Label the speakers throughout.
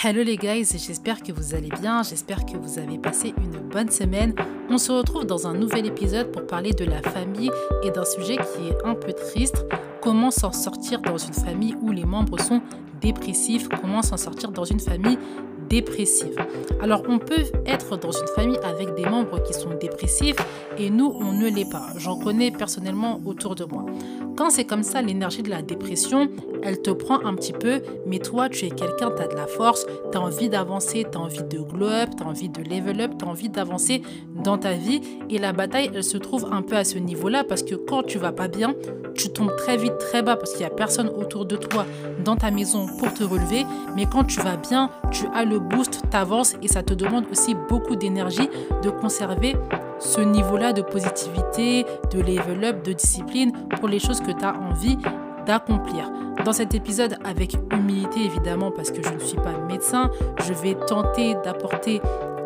Speaker 1: Hello les guys, j'espère que vous allez bien, j'espère que vous avez passé une bonne semaine. On se retrouve dans un nouvel épisode pour parler de la famille et d'un sujet qui est un peu triste. Comment s'en sortir dans une famille où les membres sont dépressifs? Comment s'en sortir dans une famille dépressive. Alors on peut être dans une famille avec des membres qui sont dépressifs et nous on ne l'est pas. J'en connais personnellement autour de moi. Quand c'est comme ça, l'énergie de la dépression, elle te prend un petit peu, mais toi tu es quelqu'un, tu as de la force, tu as envie d'avancer, tu as envie de glow up, tu as envie de level up, tu as envie d'avancer dans ta vie et la bataille elle se trouve un peu à ce niveau-là parce que quand tu vas pas bien, tu tombes très vite très bas parce qu'il y a personne autour de toi dans ta maison pour te relever, mais quand tu vas bien, tu as le boost, t'avances et ça te demande aussi beaucoup d'énergie de conserver ce niveau-là de positivité, de level up, de discipline pour les choses que tu as envie d'accomplir. Dans cet épisode, avec humilité évidemment, parce que je ne suis pas médecin, je vais tenter d'apporter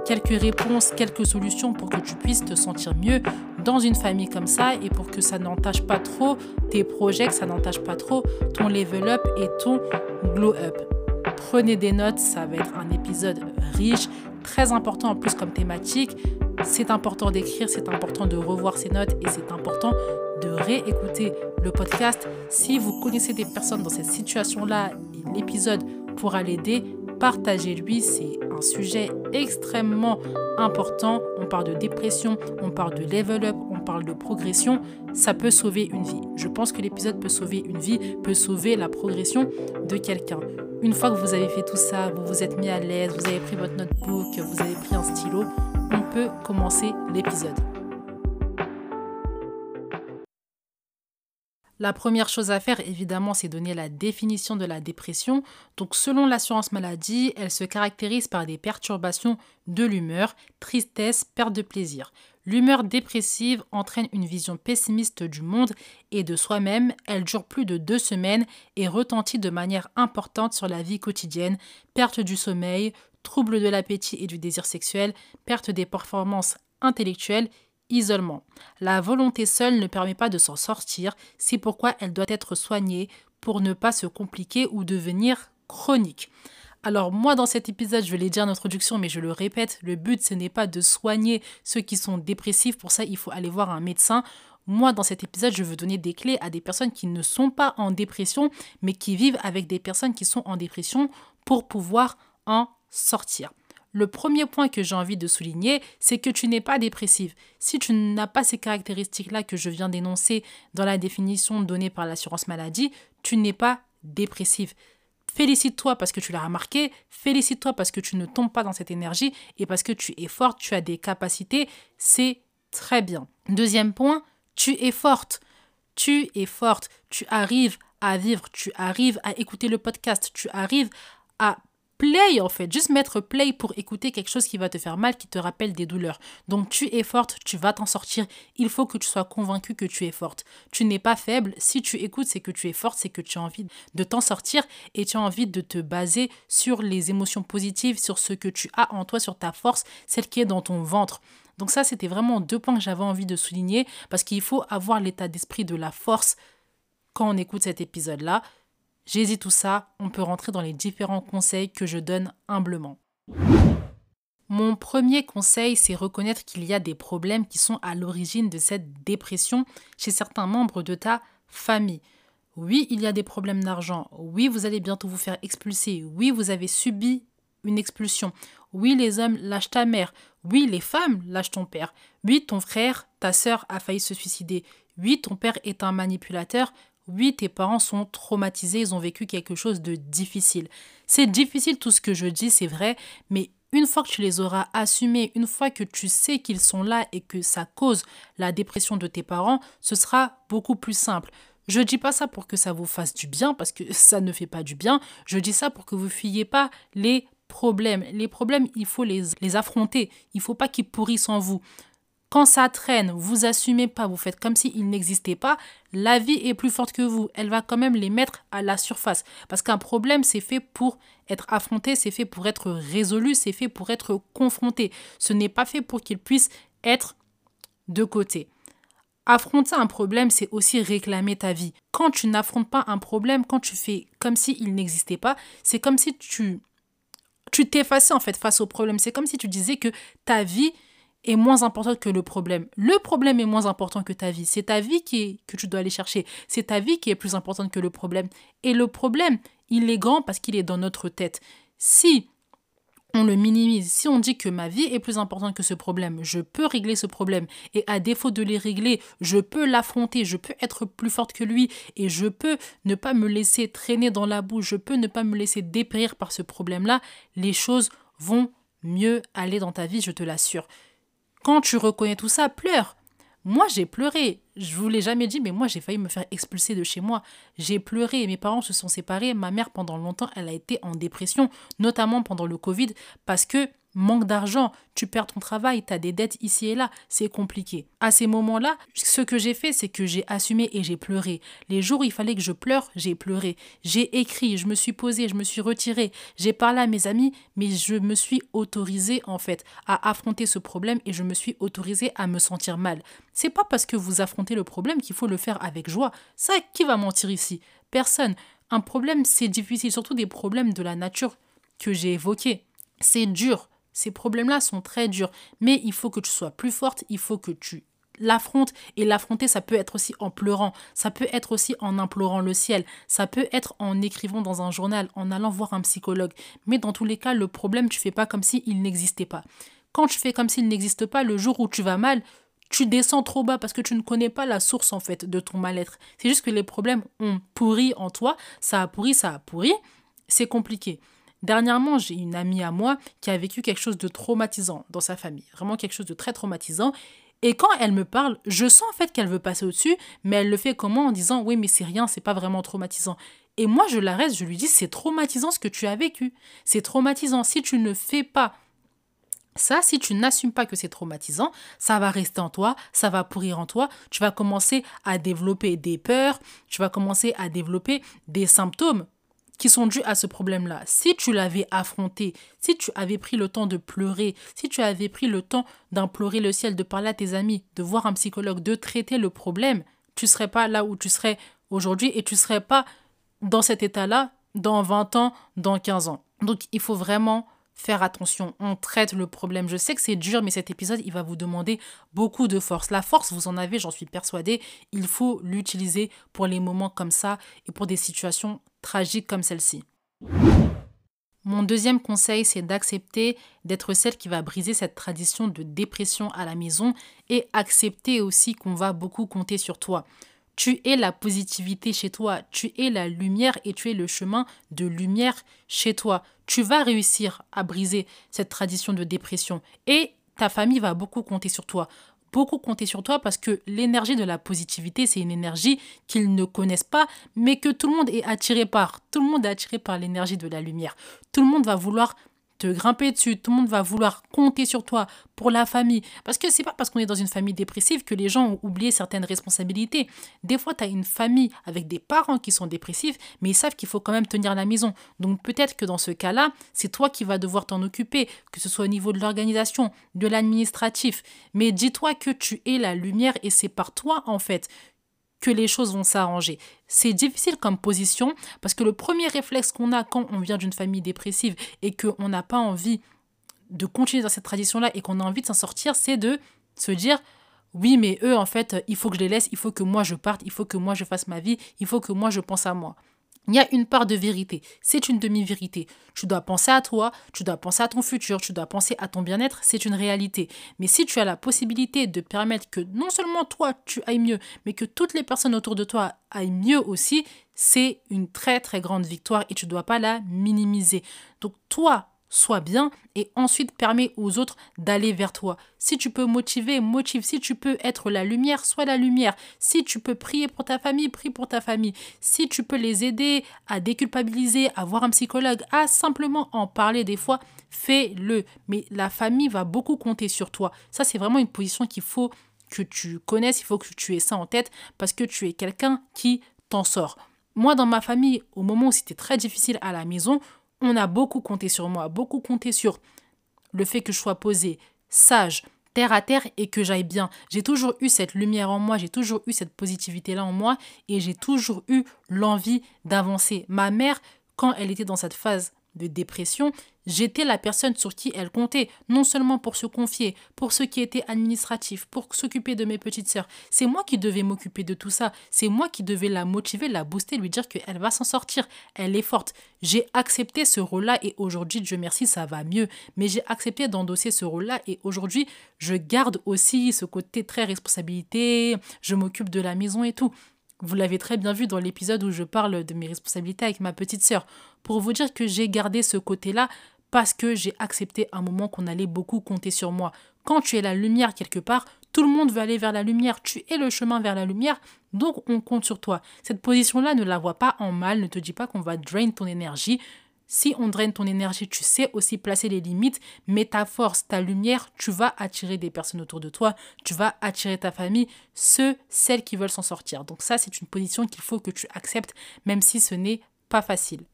Speaker 1: quelques réponses, quelques solutions pour que tu puisses te sentir mieux dans une famille comme ça et pour que ça n'entache pas trop tes projets, que ça n'entache pas trop ton level up et ton glow up. Prenez des notes, ça va être un épisode riche, très important en plus comme thématique. C'est important d'écrire, c'est important de revoir ses notes et c'est important de réécouter le podcast. Si vous connaissez des personnes dans cette situation-là, l'épisode pourra l'aider. Partagez-lui, c'est un sujet extrêmement important. On parle de dépression, on parle de level up, on parle de progression. Ça peut sauver une vie. Je pense que l'épisode peut sauver une vie, peut sauver la progression de quelqu'un. Une fois que vous avez fait tout ça, vous vous êtes mis à l'aise, vous avez pris votre notebook, vous avez pris un stylo, on peut commencer l'épisode. La première chose à faire, évidemment, c'est donner la définition de la dépression. Donc, selon l'assurance maladie, elle se caractérise par des perturbations de l'humeur, tristesse, perte de plaisir. L'humeur dépressive entraîne une vision pessimiste du monde et de soi-même. Elle dure plus de deux semaines et retentit de manière importante sur la vie quotidienne. Perte du sommeil, trouble de l'appétit et du désir sexuel, perte des performances intellectuelles, isolement. La volonté seule ne permet pas de s'en sortir, c'est pourquoi elle doit être soignée pour ne pas se compliquer ou devenir chronique. Alors moi dans cet épisode, je l'ai dit en introduction, mais je le répète, le but ce n'est pas de soigner ceux qui sont dépressifs, pour ça il faut aller voir un médecin. Moi dans cet épisode, je veux donner des clés à des personnes qui ne sont pas en dépression, mais qui vivent avec des personnes qui sont en dépression pour pouvoir en sortir. Le premier point que j'ai envie de souligner, c'est que tu n'es pas dépressive. Si tu n'as pas ces caractéristiques-là que je viens d'énoncer dans la définition donnée par l'assurance maladie, tu n'es pas dépressive. Félicite-toi parce que tu l'as remarqué, félicite-toi parce que tu ne tombes pas dans cette énergie et parce que tu es forte, tu as des capacités, c'est très bien. Deuxième point, tu es forte. Tu es forte, tu arrives à vivre, tu arrives à écouter le podcast, tu arrives à play en fait, juste mettre play pour écouter quelque chose qui va te faire mal, qui te rappelle des douleurs. Donc tu es forte, tu vas t'en sortir. Il faut que tu sois convaincu que tu es forte. Tu n'es pas faible. Si tu écoutes, c'est que tu es forte, c'est que tu as envie de t'en sortir et tu as envie de te baser sur les émotions positives, sur ce que tu as en toi, sur ta force, celle qui est dans ton ventre. Donc ça, c'était vraiment deux points que j'avais envie de souligner parce qu'il faut avoir l'état d'esprit de la force quand on écoute cet épisode-là. Dit tout ça, on peut rentrer dans les différents conseils que je donne humblement. Mon premier conseil, c'est reconnaître qu'il y a des problèmes qui sont à l'origine de cette dépression chez certains membres de ta famille. Oui, il y a des problèmes d'argent. Oui, vous allez bientôt vous faire expulser. Oui, vous avez subi une expulsion. Oui, les hommes lâchent ta mère. Oui, les femmes lâchent ton père. Oui, ton frère, ta sœur a failli se suicider. Oui, ton père est un manipulateur. Oui, tes parents sont traumatisés, ils ont vécu quelque chose de difficile. C'est difficile tout ce que je dis, c'est vrai, mais une fois que tu les auras assumés, une fois que tu sais qu'ils sont là et que ça cause la dépression de tes parents, ce sera beaucoup plus simple. Je dis pas ça pour que ça vous fasse du bien, parce que ça ne fait pas du bien. Je dis ça pour que vous fuyiez pas les problèmes. Les problèmes, il faut les, les affronter. Il faut pas qu'ils pourrissent en vous. Quand ça traîne, vous assumez pas, vous faites comme s'ils n'existaient pas, la vie est plus forte que vous. Elle va quand même les mettre à la surface. Parce qu'un problème, c'est fait pour être affronté, c'est fait pour être résolu, c'est fait pour être confronté. Ce n'est pas fait pour qu'il puisse être de côté. Affronter un problème, c'est aussi réclamer ta vie. Quand tu n'affrontes pas un problème, quand tu fais comme s'il n'existait pas, c'est comme si tu tu t'effaçais en fait face au problème. C'est comme si tu disais que ta vie est moins importante que le problème. Le problème est moins important que ta vie. C'est ta vie qui que tu dois aller chercher. C'est ta vie qui est plus importante que le problème. Et le problème, il est grand parce qu'il est dans notre tête. Si on le minimise. Si on dit que ma vie est plus importante que ce problème, je peux régler ce problème. Et à défaut de les régler, je peux l'affronter, je peux être plus forte que lui et je peux ne pas me laisser traîner dans la boue, je peux ne pas me laisser dépérir par ce problème-là. Les choses vont mieux aller dans ta vie, je te l'assure. Quand tu reconnais tout ça, pleure. Moi, j'ai pleuré. Je vous l'ai jamais dit, mais moi, j'ai failli me faire expulser de chez moi. J'ai pleuré. Mes parents se sont séparés. Ma mère, pendant longtemps, elle a été en dépression, notamment pendant le Covid, parce que manque d'argent, tu perds ton travail, tu as des dettes ici et là, c'est compliqué. À ces moments-là, ce que j'ai fait, c'est que j'ai assumé et j'ai pleuré. Les jours où il fallait que je pleure, j'ai pleuré. J'ai écrit, je me suis posé, je me suis retiré, j'ai parlé à mes amis, mais je me suis autorisé en fait à affronter ce problème et je me suis autorisé à me sentir mal. C'est pas parce que vous affrontez le problème qu'il faut le faire avec joie. Ça, qui va mentir ici? Personne. Un problème, c'est difficile, surtout des problèmes de la nature que j'ai évoqués. C'est dur, ces problèmes-là sont très durs, mais il faut que tu sois plus forte, il faut que tu l'affrontes. Et l'affronter, ça peut être aussi en pleurant, ça peut être aussi en implorant le ciel, ça peut être en écrivant dans un journal, en allant voir un psychologue. Mais dans tous les cas, le problème, tu fais pas comme s'il n'existait pas. Quand tu fais comme s'il n'existe pas, le jour où tu vas mal, tu descends trop bas parce que tu ne connais pas la source en fait de ton mal-être. C'est juste que les problèmes ont pourri en toi, ça a pourri, ça a pourri, c'est compliqué. Dernièrement, j'ai une amie à moi qui a vécu quelque chose de traumatisant dans sa famille, vraiment quelque chose de très traumatisant. Et quand elle me parle, je sens en fait qu'elle veut passer au-dessus, mais elle le fait comment en disant oui mais c'est rien, c'est pas vraiment traumatisant. Et moi je l'arrête, je lui dis c'est traumatisant ce que tu as vécu. C'est traumatisant si tu ne fais pas ça, si tu n'assumes pas que c'est traumatisant, ça va rester en toi, ça va pourrir en toi, tu vas commencer à développer des peurs, tu vas commencer à développer des symptômes qui sont dus à ce problème-là. Si tu l'avais affronté, si tu avais pris le temps de pleurer, si tu avais pris le temps d'implorer le ciel, de parler à tes amis, de voir un psychologue, de traiter le problème, tu serais pas là où tu serais aujourd'hui et tu serais pas dans cet état-là dans 20 ans, dans 15 ans. Donc il faut vraiment faire attention, on traite le problème. Je sais que c'est dur, mais cet épisode, il va vous demander beaucoup de force. La force, vous en avez, j'en suis persuadée. Il faut l'utiliser pour les moments comme ça et pour des situations tragiques comme celle-ci. Mon deuxième conseil, c'est d'accepter d'être celle qui va briser cette tradition de dépression à la maison et accepter aussi qu'on va beaucoup compter sur toi. Tu es la positivité chez toi, tu es la lumière et tu es le chemin de lumière chez toi. Tu vas réussir à briser cette tradition de dépression et ta famille va beaucoup compter sur toi. Beaucoup compter sur toi parce que l'énergie de la positivité, c'est une énergie qu'ils ne connaissent pas, mais que tout le monde est attiré par. Tout le monde est attiré par l'énergie de la lumière. Tout le monde va vouloir te grimper dessus, tout le monde va vouloir compter sur toi pour la famille. Parce que c'est pas parce qu'on est dans une famille dépressive que les gens ont oublié certaines responsabilités. Des fois, tu as une famille avec des parents qui sont dépressifs, mais ils savent qu'il faut quand même tenir la maison. Donc peut-être que dans ce cas-là, c'est toi qui vas devoir t'en occuper, que ce soit au niveau de l'organisation, de l'administratif. Mais dis-toi que tu es la lumière et c'est par toi, en fait, que les choses vont s'arranger. C'est difficile comme position parce que le premier réflexe qu'on a quand on vient d'une famille dépressive et qu'on n'a pas envie de continuer dans cette tradition-là et qu'on a envie de s'en sortir, c'est de se dire oui, mais eux, en fait, il faut que je les laisse, il faut que moi je parte, il faut que moi je fasse ma vie, il faut que moi je pense à moi. Il y a une part de vérité. C'est une demi-vérité. Tu dois penser à toi, tu dois penser à ton futur, tu dois penser à ton bien-être, c'est une réalité. Mais si tu as la possibilité de permettre que non seulement toi, tu ailles mieux, mais que toutes les personnes autour de toi aillent mieux aussi, c'est une très très grande victoire et tu ne dois pas la minimiser. Donc toi, sois bien et ensuite permets aux autres d'aller vers toi. Si tu peux motiver, motive. Si tu peux être la lumière, sois la lumière. Si tu peux prier pour ta famille, prie pour ta famille. Si tu peux les aider à déculpabiliser, à voir un psychologue, à simplement en parler des fois, fais-le. Mais la famille va beaucoup compter sur toi. Ça, c'est vraiment une position qu'il faut que tu connaisses, il faut que tu aies ça en tête parce que tu es quelqu'un qui t'en sort. Moi, dans ma famille, au moment où c'était très difficile à la maison, on a beaucoup compté sur moi, beaucoup compté sur le fait que je sois posée, sage, terre à terre et que j'aille bien. J'ai toujours eu cette lumière en moi, j'ai toujours eu cette positivité-là en moi et j'ai toujours eu l'envie d'avancer. Ma mère, quand elle était dans cette phase de dépression, j'étais la personne sur qui elle comptait, non seulement pour se confier, pour ce qui était administratif, pour s'occuper de mes petites sœurs. C'est moi qui devais m'occuper de tout ça. C'est moi qui devais la motiver, la booster, lui dire qu'elle va s'en sortir. Elle est forte. J'ai accepté ce rôle-là et aujourd'hui, Dieu merci, ça va mieux. Mais j'ai accepté d'endosser ce rôle-là et aujourd'hui, je garde aussi ce côté très responsabilité. Je m'occupe de la maison et tout. Vous l'avez très bien vu dans l'épisode où je parle de mes responsabilités avec ma petite sœur. Pour vous dire que j'ai gardé ce côté-là parce que j'ai accepté un moment qu'on allait beaucoup compter sur moi. Quand tu es la lumière quelque part, tout le monde veut aller vers la lumière. Tu es le chemin vers la lumière, donc on compte sur toi. Cette position-là, ne la vois pas en mal, ne te dis pas qu'on va drain ton énergie. Si on draine ton énergie, tu sais aussi placer les limites, mais ta force, ta lumière, tu vas attirer des personnes autour de toi, tu vas attirer ta famille, ceux, celles qui veulent s'en sortir. Donc ça, c'est une position qu'il faut que tu acceptes, même si ce n'est pas facile.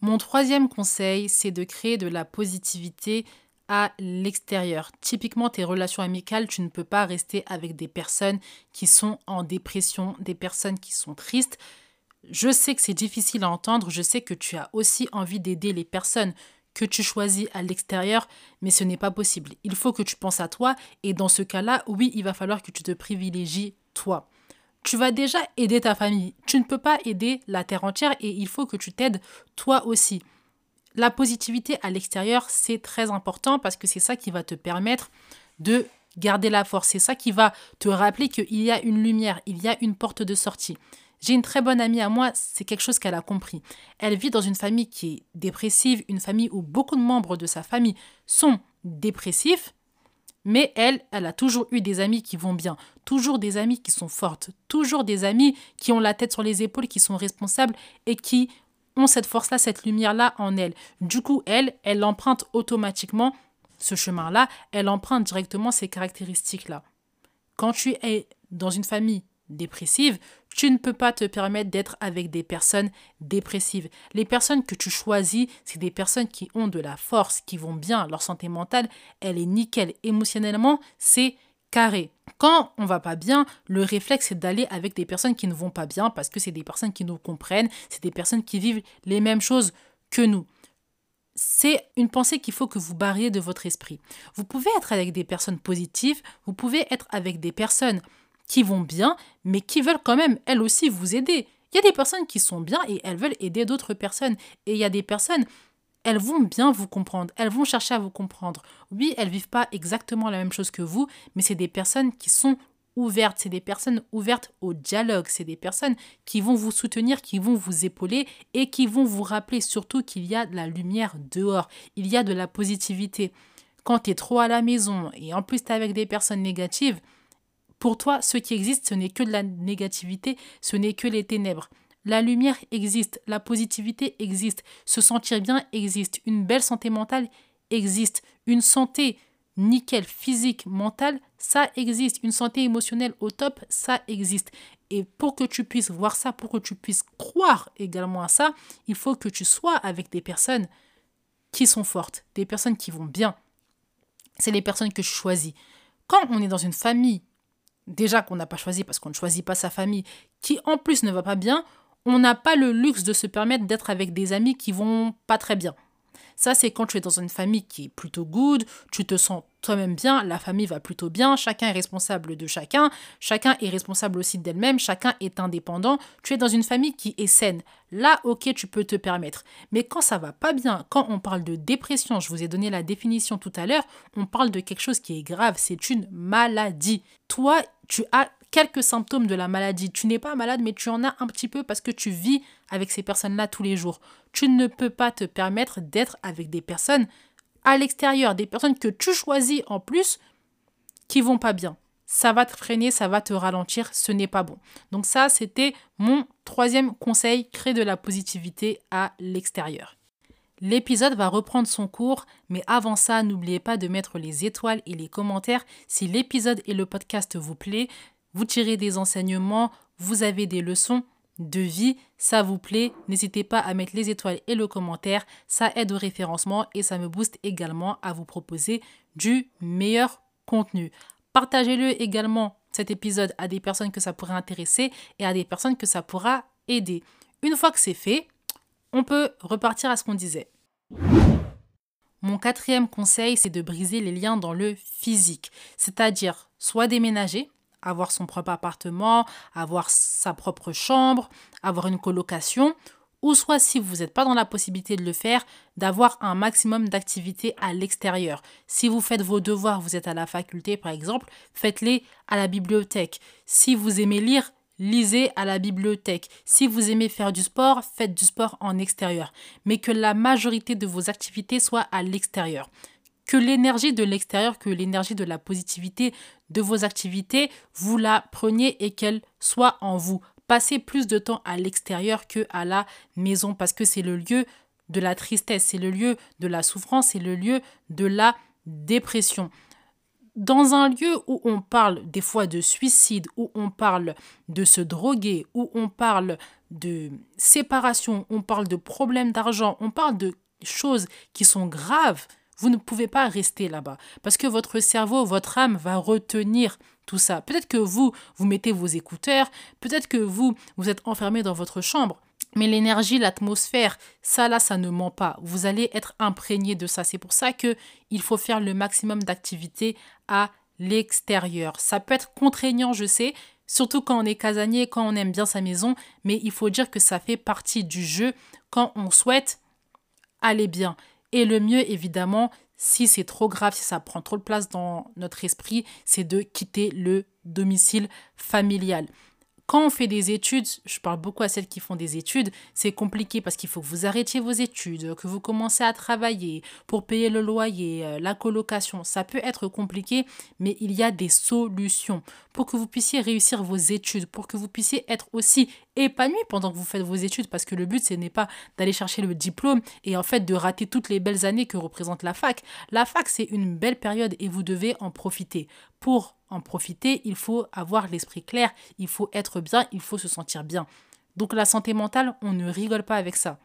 Speaker 1: Mon troisième conseil, c'est de créer de la positivité à l'extérieur. Typiquement, tes relations amicales, tu ne peux pas rester avec des personnes qui sont en dépression, des personnes qui sont tristes. Je sais que c'est difficile à entendre, je sais que tu as aussi envie d'aider les personnes que tu choisis à l'extérieur, mais ce n'est pas possible. Il faut que tu penses à toi et dans ce cas-là, oui, il va falloir que tu te privilégies toi. Tu vas déjà aider ta famille. Tu ne peux pas aider la terre entière et il faut que tu t'aides toi aussi. La positivité à l'extérieur, c'est très important parce que c'est ça qui va te permettre de garder la force. C'est ça qui va te rappeler qu'il y a une lumière, il y a une porte de sortie. J'ai une très bonne amie à moi, c'est quelque chose qu'elle a compris. Elle vit dans une famille qui est dépressive, une famille où beaucoup de membres de sa famille sont dépressifs, mais elle, elle a toujours eu des amis qui vont bien, toujours des amis qui sont fortes, toujours des amis qui ont la tête sur les épaules, qui sont responsables et qui ont cette force-là, cette lumière-là en elle. Du coup, elle, elle emprunte automatiquement ce chemin-là, elle emprunte directement ces caractéristiques-là. Quand tu es dans une famille dépressive, tu ne peux pas te permettre d'être avec des personnes dépressives. Les personnes que tu choisis, c'est des personnes qui ont de la force, qui vont bien. Leur santé mentale, elle est nickel. Émotionnellement, c'est carré. Quand on va pas bien, le réflexe c'est d'aller avec des personnes qui ne vont pas bien parce que c'est des personnes qui nous comprennent, c'est des personnes qui vivent les mêmes choses que nous. C'est une pensée qu'il faut que vous barriez de votre esprit. Vous pouvez être avec des personnes positives, vous pouvez être avec des personnes qui vont bien, mais qui veulent quand même, elles aussi, vous aider. Il y a des personnes qui sont bien et elles veulent aider d'autres personnes. Et il y a des personnes, elles vont bien vous comprendre, elles vont chercher à vous comprendre. Oui, elles vivent pas exactement la même chose que vous, mais c'est des personnes qui sont ouvertes, c'est des personnes ouvertes au dialogue, c'est des personnes qui vont vous soutenir, qui vont vous épauler et qui vont vous rappeler surtout qu'il y a de la lumière dehors, il y a de la positivité. Quand tu es trop à la maison et en plus tu avec des personnes négatives, pour toi, ce qui existe, ce n'est que de la négativité, ce n'est que les ténèbres. La lumière existe, la positivité existe, se sentir bien existe, une belle santé mentale existe, une santé nickel physique, mentale, ça existe, une santé émotionnelle au top, ça existe. Et pour que tu puisses voir ça, pour que tu puisses croire également à ça, il faut que tu sois avec des personnes qui sont fortes, des personnes qui vont bien. C'est les personnes que je choisis. Quand on est dans une famille déjà qu'on n'a pas choisi parce qu'on ne choisit pas sa famille, qui en plus ne va pas bien, on n'a pas le luxe de se permettre d'être avec des amis qui vont pas très bien. Ça, c'est quand tu es dans une famille qui est plutôt good, tu te sens toi-même bien, la famille va plutôt bien, chacun est responsable de chacun, chacun est responsable aussi d'elle-même, chacun est indépendant, tu es dans une famille qui est saine. Là, ok, tu peux te permettre. Mais quand ça va pas bien, quand on parle de dépression, je vous ai donné la définition tout à l'heure, on parle de quelque chose qui est grave, c'est une maladie. Toi, tu as quelques symptômes de la maladie. Tu n'es pas malade, mais tu en as un petit peu parce que tu vis avec ces personnes-là tous les jours. Tu ne peux pas te permettre d'être avec des personnes à l'extérieur, des personnes que tu choisis en plus qui vont pas bien. Ça va te freiner, ça va te ralentir, ce n'est pas bon. Donc ça, c'était mon troisième conseil, créer de la positivité à l'extérieur. L'épisode va reprendre son cours, mais avant ça, n'oubliez pas de mettre les étoiles et les commentaires si l'épisode et le podcast vous plaît vous tirez des enseignements, vous avez des leçons de vie, ça vous plaît, n'hésitez pas à mettre les étoiles et le commentaire, ça aide au référencement et ça me booste également à vous proposer du meilleur contenu. Partagez-le également cet épisode à des personnes que ça pourrait intéresser et à des personnes que ça pourra aider. Une fois que c'est fait, On peut repartir à ce qu'on disait. Mon quatrième conseil, c'est de briser les liens dans le physique, c'est-à-dire soit déménager, avoir son propre appartement, avoir sa propre chambre, avoir une colocation, ou soit si vous n'êtes pas dans la possibilité de le faire, d'avoir un maximum d'activités à l'extérieur. Si vous faites vos devoirs, vous êtes à la faculté par exemple, faites-les à la bibliothèque. Si vous aimez lire, lisez à la bibliothèque. Si vous aimez faire du sport, faites du sport en extérieur. Mais que la majorité de vos activités soient à l'extérieur. Que l'énergie de l'extérieur, que l'énergie de la positivité de vos activités, vous la preniez et qu'elle soit en vous. Passez plus de temps à l'extérieur que à la maison parce que c'est le lieu de la tristesse, c'est le lieu de la souffrance, c'est le lieu de la dépression dans un lieu où on parle des fois de suicide, où on parle de se droguer, où on parle de séparation, on parle de problèmes d'argent, on parle de choses qui sont graves, vous ne pouvez pas rester là-bas parce que votre cerveau, votre âme va retenir tout ça. Peut-être que vous, vous mettez vos écouteurs, peut-être que vous, vous êtes enfermé dans votre chambre, mais l'énergie, l'atmosphère, ça là, ça ne ment pas. Vous allez être imprégné de ça. C'est pour ça que il faut faire le maximum d'activités à l'extérieur. Ça peut être contraignant, je sais, surtout quand on est casanier, quand on aime bien sa maison, mais il faut dire que ça fait partie du jeu quand on souhaite aller bien. Et le mieux, évidemment, si c'est trop grave, si ça prend trop de place dans notre esprit, c'est de quitter le domicile familial. Quand on fait des études, je parle beaucoup à celles qui font des études, c'est compliqué parce qu'il faut que vous arrêtiez vos études, que vous commencez à travailler pour payer le loyer, euh, la colocation. Ça peut être compliqué, mais il y a des solutions pour que vous puissiez réussir vos études, pour que vous puissiez être aussi épanoui pendant que vous faites vos études, parce que le but, ce n'est pas d'aller chercher le diplôme et en fait de rater toutes les belles années que représente la fac. La fac, c'est une belle période et vous devez en profiter. Pour en profiter, il faut avoir l'esprit clair, il faut être bien, il faut se sentir bien. Donc la santé mentale, on ne rigole pas avec ça.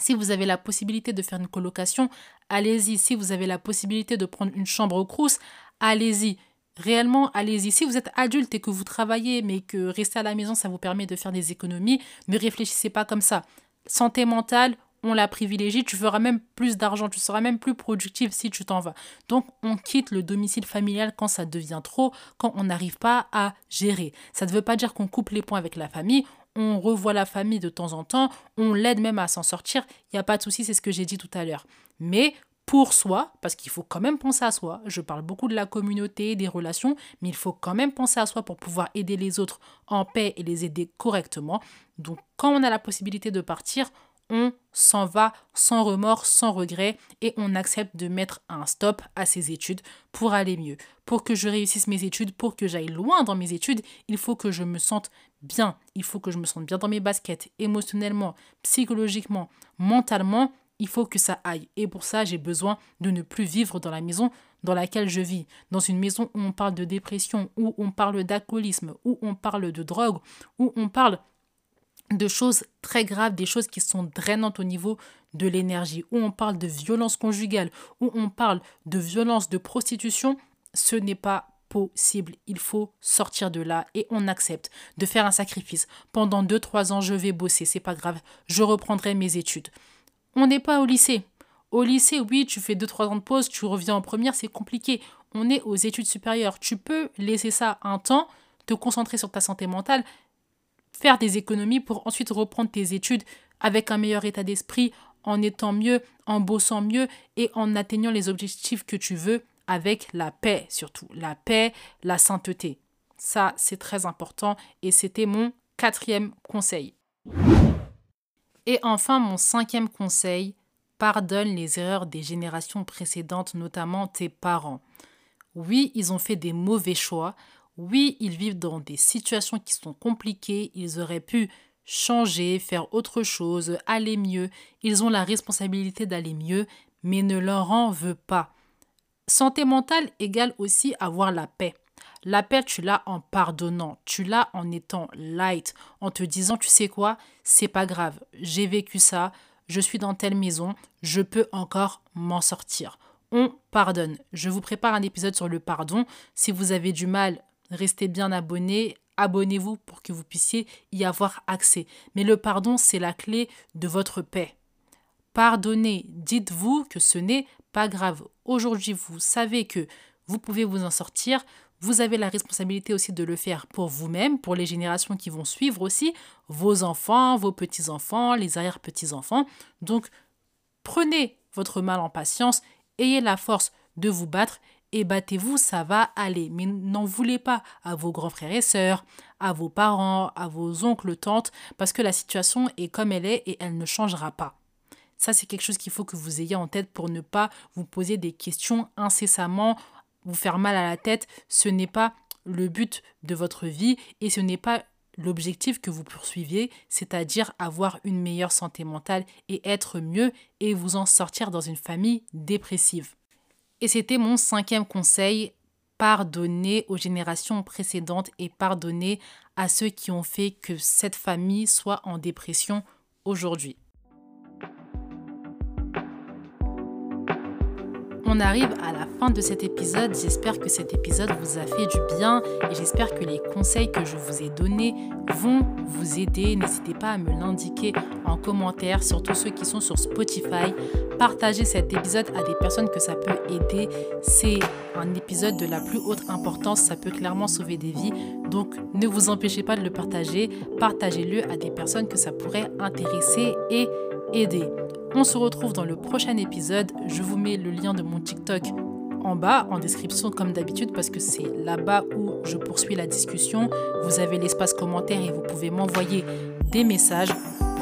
Speaker 1: Si vous avez la possibilité de faire une colocation, allez-y. Si vous avez la possibilité de prendre une chambre au crous, allez-y. Réellement, allez-y. Si vous êtes adulte et que vous travaillez, mais que rester à la maison, ça vous permet de faire des économies, ne réfléchissez pas comme ça. Santé mentale, on la privilégie, tu feras même plus d'argent, tu seras même plus productif si tu t'en vas. Donc on quitte le domicile familial quand ça devient trop, quand on n'arrive pas à gérer. Ça ne veut pas dire qu'on coupe les points avec la famille, on revoit la famille de temps en temps, on l'aide même à s'en sortir, il n'y a pas de souci, c'est ce que j'ai dit tout à l'heure. Mais pour soi, parce qu'il faut quand même penser à soi. Je parle beaucoup de la communauté, des relations, mais il faut quand même penser à soi pour pouvoir aider les autres en paix et les aider correctement. Donc quand on a la possibilité de partir, on s'en va sans remords, sans regret et on accepte de mettre un stop à ses études pour aller mieux. Pour que je réussisse mes études, pour que j'aille loin dans mes études, il faut que je me sente bien. Il faut que je me sente bien dans mes baskets, émotionnellement, psychologiquement, mentalement. Il faut que ça aille. Et pour ça, j'ai besoin de ne plus vivre dans la maison dans laquelle je vis, dans une maison où on parle de dépression, où on parle d'alcoolisme, où on parle de drogue, où on parle de choses très graves, des choses qui sont drainantes au niveau de l'énergie, où on parle de violence conjugale, où on parle de violence de prostitution, ce n'est pas possible. Il faut sortir de là et on accepte de faire un sacrifice. Pendant 2-3 ans, je vais bosser, c'est pas grave, je reprendrai mes études. On n'est pas au lycée. Au lycée, oui, tu fais 2-3 ans de pause, tu reviens en première, c'est compliqué. On est aux études supérieures. Tu peux laisser ça un temps, te concentrer sur ta santé mentale, faire des économies pour ensuite reprendre tes études avec un meilleur état d'esprit, en étant mieux, en bossant mieux et en atteignant les objectifs que tu veux avec la paix surtout. La paix, la sainteté. Ça, c'est très important et c'était mon quatrième conseil. Et enfin, mon cinquième conseil, pardonne les erreurs des générations précédentes, notamment tes parents. Oui, ils ont fait des mauvais choix. Oui, ils vivent dans des situations qui sont compliquées, ils auraient pu changer, faire autre chose, aller mieux, ils ont la responsabilité d'aller mieux, mais ne leur en veut pas. Santé mentale égale aussi avoir la paix. La paix, tu l'as en pardonnant, tu l'as en étant light, en te disant, tu sais quoi, c'est pas grave, j'ai vécu ça, je suis dans telle maison, je peux encore m'en sortir. On pardonne. Je vous prépare un épisode sur le pardon. Si vous avez du mal Restez bien abonné, abonnez-vous pour que vous puissiez y avoir accès. Mais le pardon, c'est la clé de votre paix. Pardonnez, dites-vous que ce n'est pas grave. Aujourd'hui, vous savez que vous pouvez vous en sortir. Vous avez la responsabilité aussi de le faire pour vous-même, pour les générations qui vont suivre aussi, vos enfants, vos petits-enfants, les arrière-petits-enfants. Donc, prenez votre mal en patience, ayez la force de vous battre et battez-vous, ça va aller. Mais n'en voulez pas à vos grands frères et sœurs, à vos parents, à vos oncles, tantes, parce que la situation est comme elle est et elle ne changera pas. Ça, c'est quelque chose qu'il faut que vous ayez en tête pour ne pas vous poser des questions incessamment, vous faire mal à la tête. Ce n'est pas le but de votre vie et ce n'est pas l'objectif que vous poursuiviez, c'est-à-dire avoir une meilleure santé mentale et être mieux et vous en sortir dans une famille dépressive. Et c'était mon cinquième conseil, pardonner aux générations précédentes et pardonner à ceux qui ont fait que cette famille soit en dépression aujourd'hui. On arrive à la fin de cet épisode. J'espère que cet épisode vous a fait du bien et j'espère que les conseils que je vous ai donnés vont vous aider. N'hésitez pas à me l'indiquer en commentaire, surtout ceux qui sont sur Spotify. Partagez cet épisode à des personnes que ça peut aider. C'est un épisode de la plus haute importance. Ça peut clairement sauver des vies. Donc ne vous empêchez pas de le partager. Partagez-le à des personnes que ça pourrait intéresser et aider. On se retrouve dans le prochain épisode. Je vous mets le lien de mon TikTok en bas, en description comme d'habitude, parce que c'est là-bas où je poursuis la discussion. Vous avez l'espace commentaire et vous pouvez m'envoyer des messages.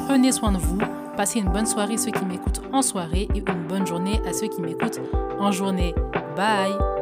Speaker 1: Prenez soin de vous. Passez une bonne soirée ceux qui m'écoutent en soirée et une bonne journée à ceux qui m'écoutent en journée. Bye